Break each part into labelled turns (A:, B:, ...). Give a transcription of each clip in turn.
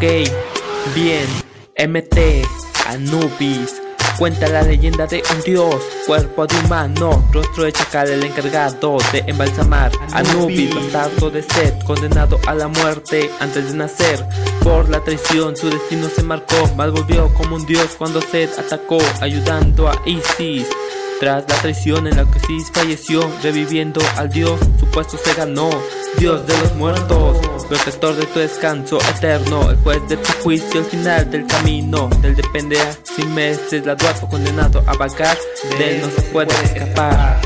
A: Ok, bien, MT, Anubis. Cuenta la leyenda de un dios, cuerpo de humano, rostro de chacal, el encargado de embalsamar. Anubis, bastardo de Set, condenado a la muerte antes de nacer. Por la traición, su destino se marcó, mal volvió como un dios cuando Set atacó, ayudando a Isis. Tras la traición en la que Isis falleció, reviviendo al dios, su puesto se ganó. Dios de los muertos, protector de tu descanso eterno, el juez de tu juicio, el final del camino, del depende sin meses, graduado, condenado a vagar, de él no se puede escapar.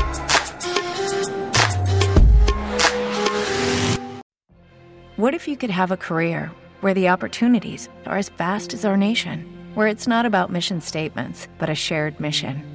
B: What if you could have a career where the opportunities are as vast as our nation, where it's not about mission statements, but a shared mission?